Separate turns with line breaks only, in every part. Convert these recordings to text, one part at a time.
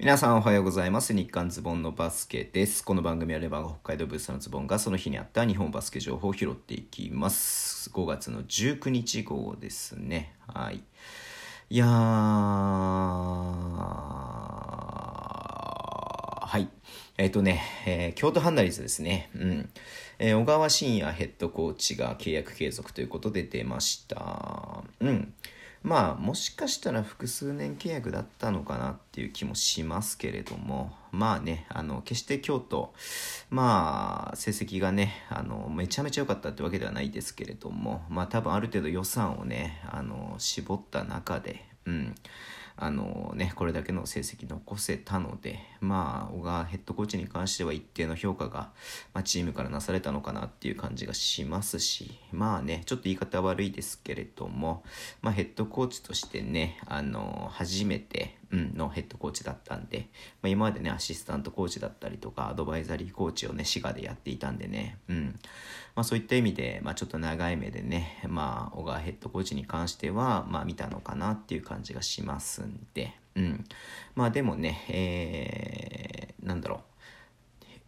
皆さんおはようございます。日刊ズボンのバスケです。この番組はレバンが北海道ブースのズボンがその日にあった日本バスケ情報を拾っていきます。5月の19日号ですね。はい。いやー、はい。えっ、とね、えー京都ハンナリーズですね。うん。えー小川真也ヘッドコーチが契約継続ということで出ました。うん。まあもしかしたら複数年契約だったのかなっていう気もしますけれども。まあねあの決して京都まあ成績がねあのめちゃめちゃ良かったってわけではないですけれども。まあ多分ある程度予算をねあの絞った中でうん。あのね、これだけの成績残せたので、まあ、小川ヘッドコーチに関しては一定の評価が、まあ、チームからなされたのかなっていう感じがしますし、まあね、ちょっと言い方悪いですけれども、まあ、ヘッドコーチとしてね、あの、初めて、うん、のヘッドコーチだったんで、まあ、今までね、アシスタントコーチだったりとか、アドバイザリーコーチをね、滋賀でやっていたんでね、うん。まあ、そういった意味で、まあ、ちょっと長い目でね、まあ、小川ヘッドコーチに関しては、まあ、見たのかなっていう感じがしますんで、うん。まあ、でもね、えー、なんだろう。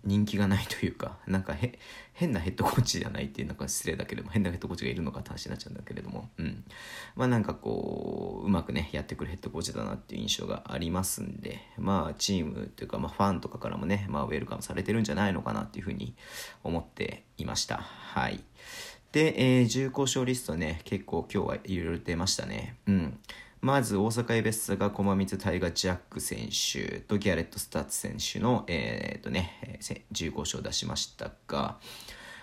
人気がないというか、なんかへ変なヘッドコーチじゃないっていうのが失礼だけれども、変なヘッドコーチがいるのかって話になっちゃうんだけれども、うん。まあなんかこう、うまくね、やってくるヘッドコーチだなっていう印象がありますんで、まあチームというか、まあファンとかからもね、まあウェルカムされてるんじゃないのかなっていうふうに思っていました。はい。で、えー自由交渉リストね、結構今日はいろいろ出ましたね。うん。まず大阪エベッサが駒水大河ジャック選手とギャレット・スタッツ選手の、えーっとね、自由交渉を出しましたが、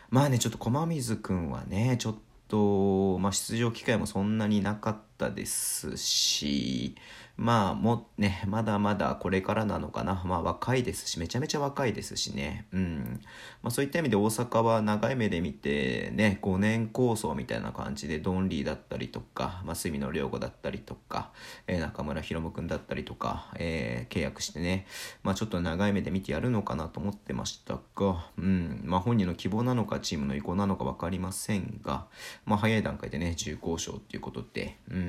まあね、ちょっと駒水君はね、ちょっと、まあ出場機会もそんなになかったたですし、まあもね、まだまだこれからなのかな。まあ若いですし、めちゃめちゃ若いですしね。うん。まあそういった意味で大阪は長い目で見て、ね、5年構想みたいな感じで、ドンリーだったりとか、まあ隅野良子だったりとか、えー中村博夢くんだったりとか、えー契約してね、まあちょっと長い目で見てやるのかなと思ってましたが、うん。まあ本人の希望なのか、チームの意向なのか分かりませんが、まあ早い段階でね、重厚賞っていうことで、うん。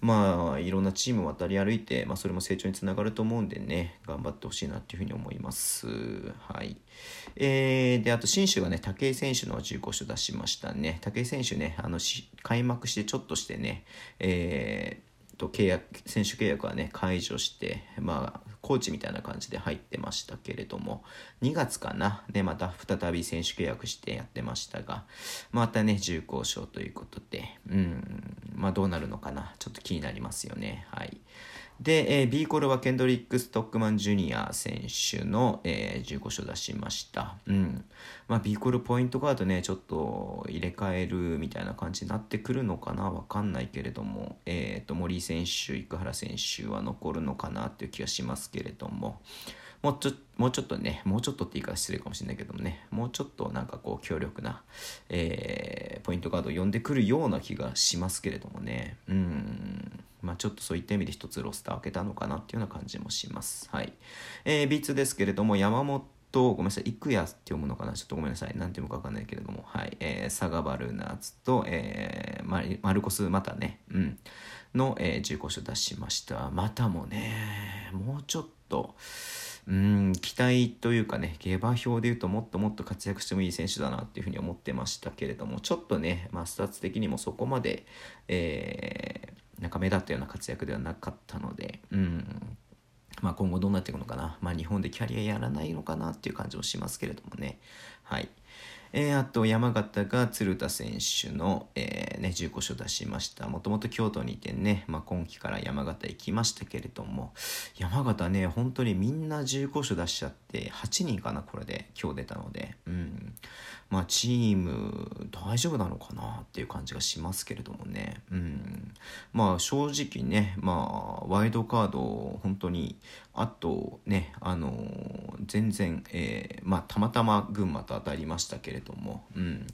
まあいろんなチーム渡り歩いて、まあ、それも成長につながると思うんでね頑張ってほしいなっていうふうに思います。はい。えー、であと新州がね武井選手の15勝出しましたね。武井選手ねあのし開幕してちょっとしてねえーと契約選手契約はね解除してまあコーチみたいな感じで入ってましたけれども2月かなでまた再び選手契約してやってましたがまたね重厚賞ということでうんまあどうなるのかなちょっと気になりますよね。はい。で、えー B コールはケンドリック・ストックマン・ジュニア選手の、えー、15勝出しました。うん。まあ、B コールポイントガードね、ちょっと入れ替えるみたいな感じになってくるのかなわかんないけれども、えっ、と、森井選手、生原選手は残るのかなっていう気がしますけれども、もうちょもうちょっとね、もうちょっとって言い方失礼かもしれないけどもね、もうちょっとなんかこう強力な、えーポイントガードを呼んでくるような気がしますけれどもね、うん、まあちょっとそういった意味で一つロスター開けたのかなっていうような感じもします。はい。えー、B2 ですけれども、山本ごめんなさい、幾谷って読むのかな？ちょっとごめんなさい。なんて読むかわかんないけれども、はい。えー、佐賀バルナーズと、えーマルコス・またね、うん、の、えー、15勝出しました。またもね、もうちょっと、うん、期待というかね、下馬評で言うともっともっと活躍してもいい選手だなっていうふうに思ってましたけれども、ちょっとね、まあ、スタッツ的にもそこまで、えーなんか目立ったような活躍ではなかったので、うん、まあ、今後どうなっていくのかな、まあ、日本でキャリアやらないのかなっていう感じもしますけれどもね。はい。えーあと山形が鶴田選手の、えーね、自由交渉出しました。もともと京都にいてね、まあ、今季から山形行きましたけれども山形ね本当にみんな15勝出しちゃって8人かなこれで今日出たので、うん。まあ、チーム大丈夫なのかなっていう感じがしますけれどもね、うん、まあ正直ね、まあ、ワイドカード本当にあとねあの全然、えーまあ、たまたま群馬と当たりましたけれども、うん、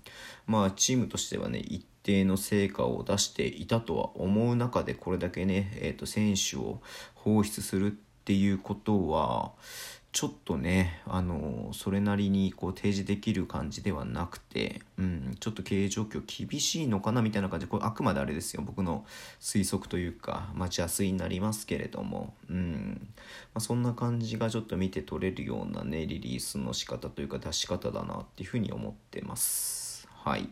まあチームとしてはね一定の成果を出していたとは思う中でこれだけね、えー、と選手を放出するっていうことはちょっとねあのそれなりにこう提示できる感じではなくて、うん、ちょっと経営状況厳しいのかなみたいな感じでこれあくまであれですよ。僕の推測というか待ちやすいになりますけれども、うん。まあ、そんな感じがちょっと見て取れるようなねリリースの仕方というか出し方だなっていうふうに思ってます。はい。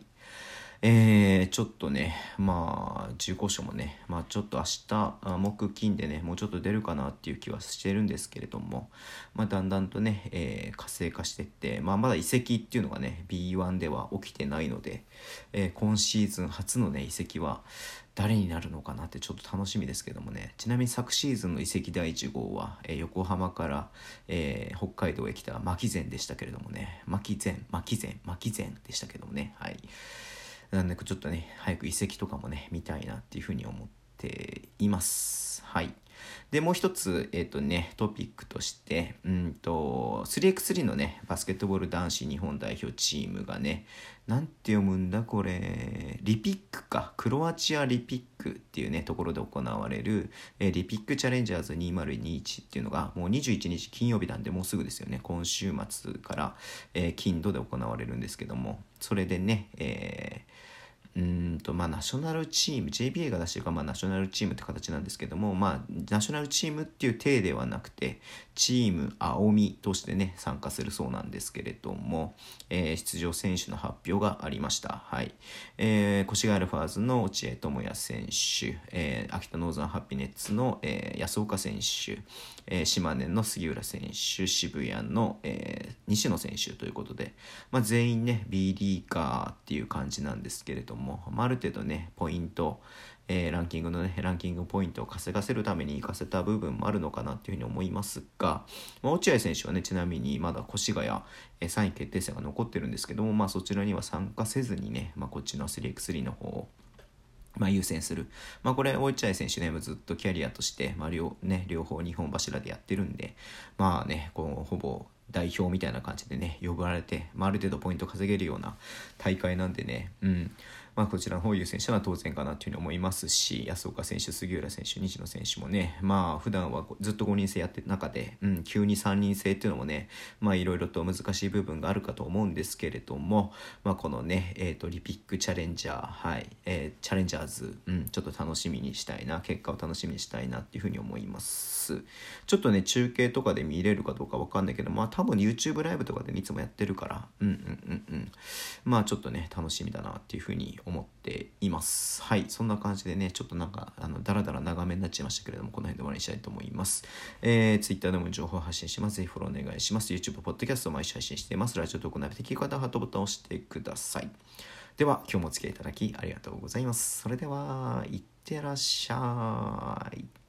えー、ちょっとね、まあ、中古書もね、まあ、ちょっと明日、木金でね、もうちょっと出るかなっていう気はしてるんですけれども、まあ、だんだんとね、えー、活性化していって、まあ、まだ移籍っていうのがね、B1 では起きてないので、えー、今シーズン初のね、移籍は、誰になるのかなってちょっと楽しみですけどもね。ちなみに昨シーズンの移籍第1号は、えー、横浜から、えー、北海道へ来た牧前でしたけれどもね。牧前牧前牧前でしたけどもね。はい。なんでちょっとね、早く遺跡とかもね、見たいなっていうふうに思っています。はい。で、もう一つ、えっ、ー、とね、トピックとして、うんと、3x3 のね、バスケットボール男子日本代表チームがね、なんて読むんだこれ、リピックか、クロアチアリピックっていうね、ところで行われる、えー、リピックチャレンジャーズ2021っていうのが、もう21日金曜日なんで、もうすぐですよね、今週末から、えー、金土で行われるんですけども、それでね、えーうんとまあ、ナショナルチーム JBA が出してるか、まあ、ナショナルチームって形なんですけども、まあ、ナショナルチームっていう体ではなくてチーム青みとしてね参加するそうなんですけれども、えー、出場選手の発表がありました、はい。えー、越谷アルファーズの落合智也選手、えー、秋田ノーザンハッピネッツの、えー、安岡選手、えー、島根の杉浦選手渋谷の、えー、西野選手ということで、まあ、全員ね B リーガーっていう感じなんですけれどもも、まあ、ある程度ねポイント、えー、ランキングのねランキングポイントを稼がせるために行かせた部分もあるのかなっていうふうに思いますが、まあ、落合選手はねちなみにまだ越谷、えー、3位決定戦が残ってるんですけども、まあ、そちらには参加せずにね、まあ、こっちの 3x3 の方をまあ、優先する。まあ、これ、落合選手ね、ずっとキャリアとして、まあ両ね、両方日本柱でやってるんで、まあね、こうほぼ代表みたいな感じでね、呼ばれて、まあ、ある程度ポイント稼げるような大会なんでね、うん。まあ、こちらの方優先したのは当然かなというふうに思いますし、安岡選手、杉浦選手、西野選手もね、まあ、普段はずっと5人制やってる中で、うん、急に3人制っていうのもね、まあ、いろいろと難しい部分があるかと思うんですけれども、まあ、このね、えっ、ー、と、リピックチャレンジャー、はい、えー、チャレンジャーズ、うん、ちょっと楽しみにしたいな、結果を楽しみにしたいなっていうふうに思います。ちょっとね、中継とかで見れるかどうかわかんないけど、まあ、多分 YouTube ライブとかで、いつもやってるから、うんうんうんうん、まあ、ちょっとね、楽しみだなっていうふうに思います思っています。はい、そんな感じでね、ちょっとなんか、あの、だらだら長めになっちゃいましたけれども、この辺で終わりにしたいと思います。えー、Twitter でも情報発信します。ぜひフォローお願いします。YouTube、Podcast を毎週配信しています。ラジオトークなべて聞き方、ハートボタンを押してください。では、今日もお付き合いいただきありがとうございます。それでは、いってらっしゃい。